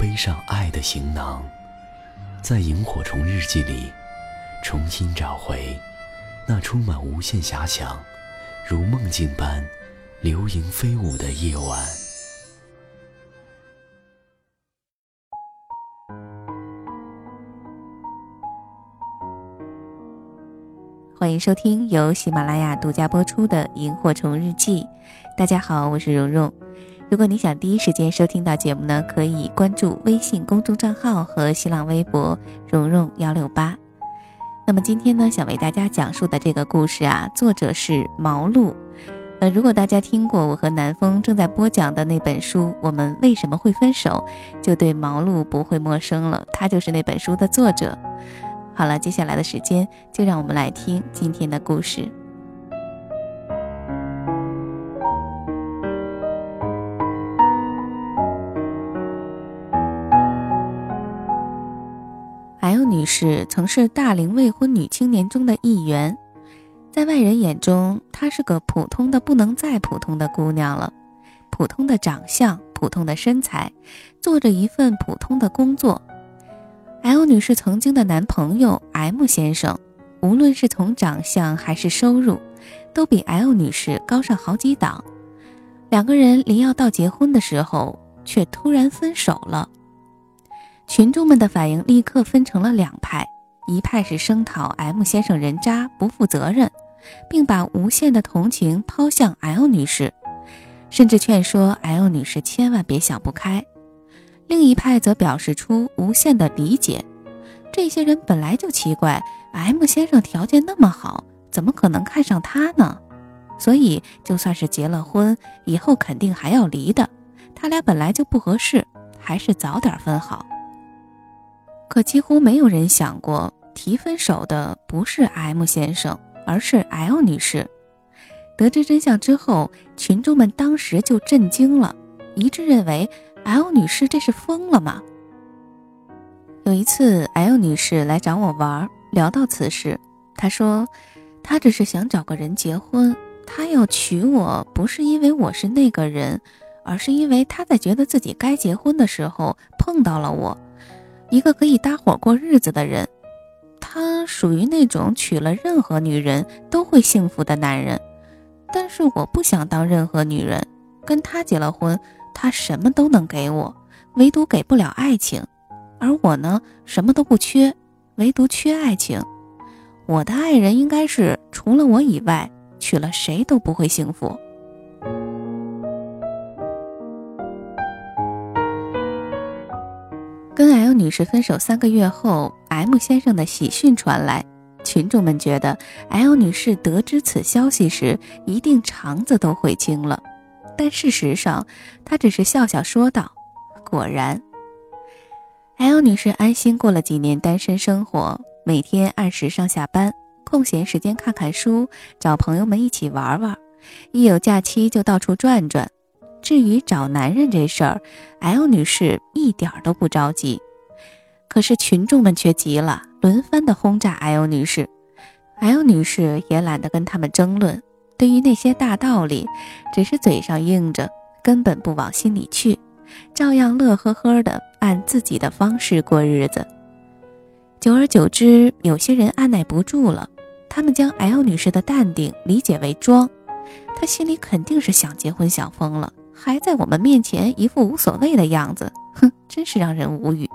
背上爱的行囊，在萤火虫日记里重新找回那充满无限遐想、如梦境般流萤飞舞的夜晚。欢迎收听由喜马拉雅独家播出的《萤火虫日记》。大家好，我是蓉蓉。如果你想第一时间收听到节目呢，可以关注微信公众账号和新浪微博“蓉蓉幺六八”。那么今天呢，想为大家讲述的这个故事啊，作者是毛路。呃，如果大家听过我和南风正在播讲的那本书《我们为什么会分手》，就对毛路不会陌生了。他就是那本书的作者。好了，接下来的时间就让我们来听今天的故事。女士曾是大龄未婚女青年中的一员，在外人眼中，她是个普通的不能再普通的姑娘了。普通的长相，普通的身材，做着一份普通的工作。L 女士曾经的男朋友 M 先生，无论是从长相还是收入，都比 L 女士高上好几档。两个人临要到结婚的时候，却突然分手了。群众们的反应立刻分成了两派，一派是声讨 M 先生人渣不负责任，并把无限的同情抛向 L 女士，甚至劝说 L 女士千万别想不开；另一派则表示出无限的理解。这些人本来就奇怪，M 先生条件那么好，怎么可能看上他呢？所以就算是结了婚，以后肯定还要离的。他俩本来就不合适，还是早点分好。可几乎没有人想过，提分手的不是 M 先生，而是 L 女士。得知真相之后，群众们当时就震惊了，一致认为 L 女士这是疯了吗？有一次，L 女士来找我玩，聊到此事，她说：“她只是想找个人结婚，她要娶我不是因为我是那个人，而是因为她在觉得自己该结婚的时候碰到了我。”一个可以搭伙过日子的人，他属于那种娶了任何女人都会幸福的男人。但是我不想当任何女人，跟他结了婚，他什么都能给我，唯独给不了爱情。而我呢，什么都不缺，唯独缺爱情。我的爱人应该是除了我以外，娶了谁都不会幸福。女士分手三个月后，M 先生的喜讯传来，群众们觉得 L 女士得知此消息时一定肠子都悔青了。但事实上，她只是笑笑说道：“果然。”L 女士安心过了几年单身生活，每天按时上下班，空闲时间看看书，找朋友们一起玩玩，一有假期就到处转转。至于找男人这事儿，L 女士一点都不着急，可是群众们却急了，轮番的轰炸 L 女士。L 女士也懒得跟他们争论，对于那些大道理，只是嘴上应着，根本不往心里去，照样乐呵呵的按自己的方式过日子。久而久之，有些人按耐不住了，他们将 L 女士的淡定理解为装，她心里肯定是想结婚想疯了。还在我们面前一副无所谓的样子，哼，真是让人无语。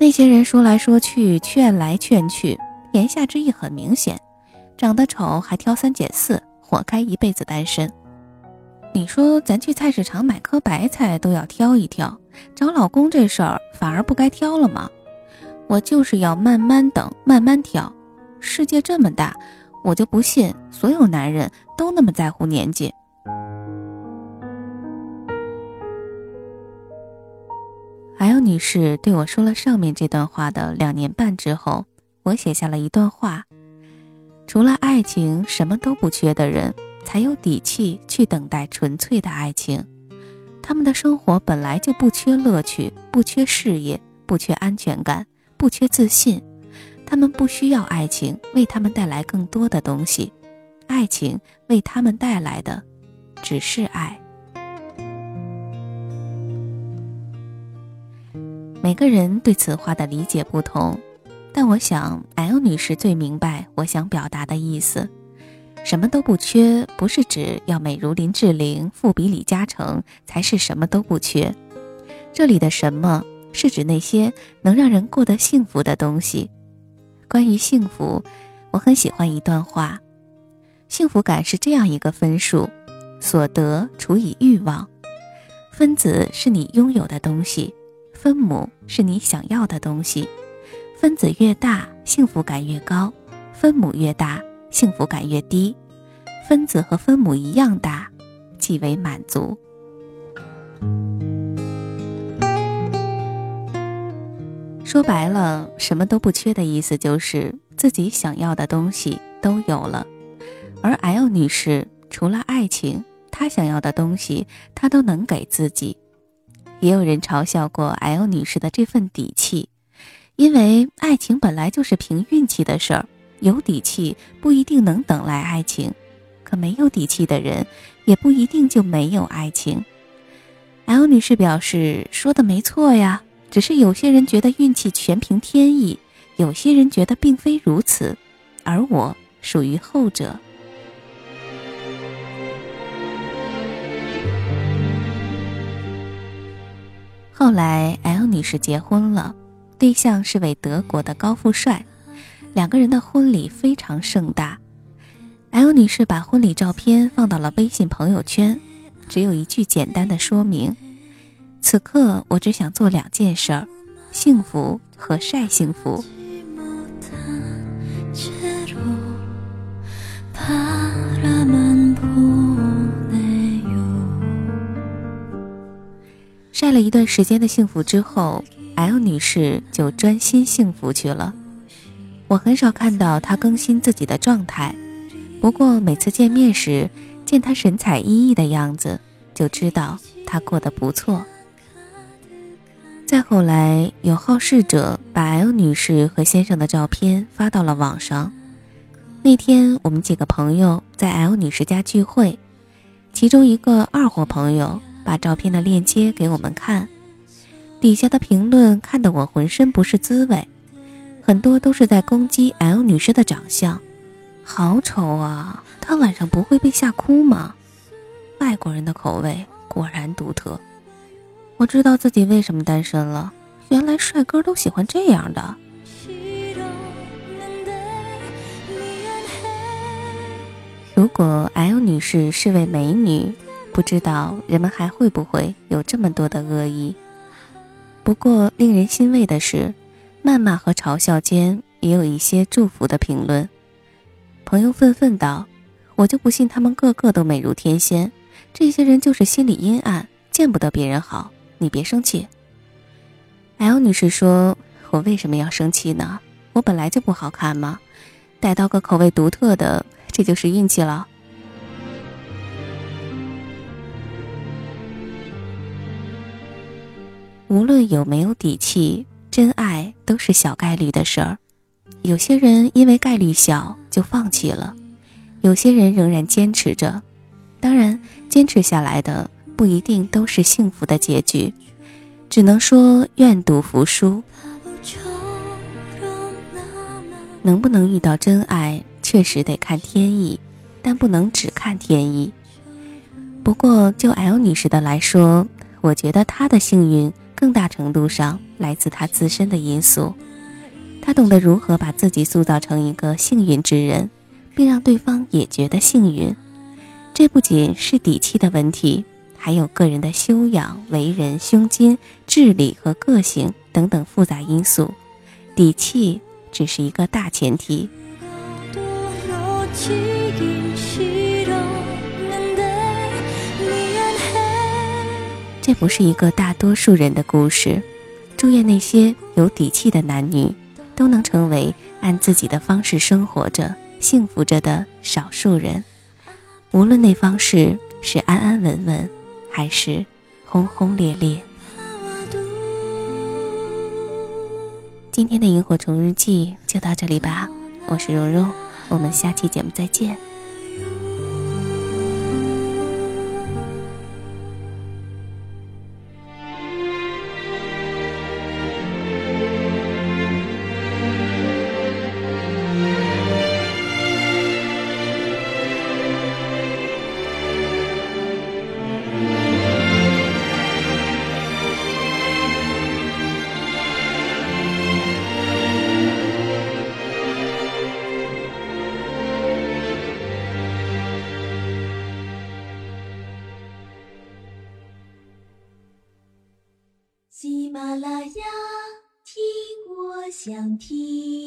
那些人说来说去，劝来劝去，言下之意很明显：长得丑还挑三拣四，活该一辈子单身。你说咱去菜市场买颗白菜都要挑一挑，找老公这事儿反而不该挑了吗？我就是要慢慢等，慢慢挑。世界这么大，我就不信所有男人都那么在乎年纪。张女士对我说了上面这段话的两年半之后，我写下了一段话：除了爱情什么都不缺的人，才有底气去等待纯粹的爱情。他们的生活本来就不缺乐趣，不缺事业，不缺安全感，不缺自信。他们不需要爱情为他们带来更多的东西，爱情为他们带来的只是爱。每个人对此话的理解不同，但我想 L 女士最明白我想表达的意思。什么都不缺，不是指要美如林志玲、富比李嘉诚才是什么都不缺。这里的“什么”是指那些能让人过得幸福的东西。关于幸福，我很喜欢一段话：幸福感是这样一个分数，所得除以欲望。分子是你拥有的东西，分母是你想要的东西。分子越大，幸福感越高；分母越大，幸福感越低。分子和分母一样大，即为满足。说白了，什么都不缺的意思就是自己想要的东西都有了。而 L 女士除了爱情，她想要的东西她都能给自己。也有人嘲笑过 L 女士的这份底气，因为爱情本来就是凭运气的事儿，有底气不一定能等来爱情，可没有底气的人也不一定就没有爱情。L 女士表示说的没错呀。只是有些人觉得运气全凭天意，有些人觉得并非如此，而我属于后者。后来，L 女士结婚了，对象是位德国的高富帅，两个人的婚礼非常盛大。L 女士把婚礼照片放到了微信朋友圈，只有一句简单的说明。此刻，我只想做两件事儿：幸福和晒幸福。过了一段时间的幸福之后，L 女士就专心幸福去了。我很少看到她更新自己的状态，不过每次见面时，见她神采奕奕的样子，就知道她过得不错。再后来，有好事者把 L 女士和先生的照片发到了网上。那天，我们几个朋友在 L 女士家聚会，其中一个二货朋友把照片的链接给我们看，底下的评论看得我浑身不是滋味，很多都是在攻击 L 女士的长相，好丑啊！她晚上不会被吓哭吗？外国人的口味果然独特。我知道自己为什么单身了，原来帅哥都喜欢这样的。如果 L 女士是位美女，不知道人们还会不会有这么多的恶意。不过令人欣慰的是，谩骂和嘲笑间也有一些祝福的评论。朋友愤愤道：“我就不信他们个个都美如天仙，这些人就是心里阴暗，见不得别人好。”你别生气。L 女士说：“我为什么要生气呢？我本来就不好看吗？逮到个口味独特的，这就是运气了。”无论有没有底气，真爱都是小概率的事儿。有些人因为概率小就放弃了，有些人仍然坚持着。当然，坚持下来的。不一定都是幸福的结局，只能说愿赌服输。能不能遇到真爱，确实得看天意，但不能只看天意。不过就 L 女士的来说，我觉得她的幸运更大程度上来自他自身的因素。他懂得如何把自己塑造成一个幸运之人，并让对方也觉得幸运。这不仅是底气的问题。还有个人的修养、为人、胸襟、智力和个性等等复杂因素，底气只是一个大前提。这不是一个大多数人的故事，祝愿那些有底气的男女，都能成为按自己的方式生活着、幸福着的少数人。无论那方式是安安稳稳，还是轰轰烈烈。今天的萤火虫日记就到这里吧，我是蓉蓉，我们下期节目再见。听。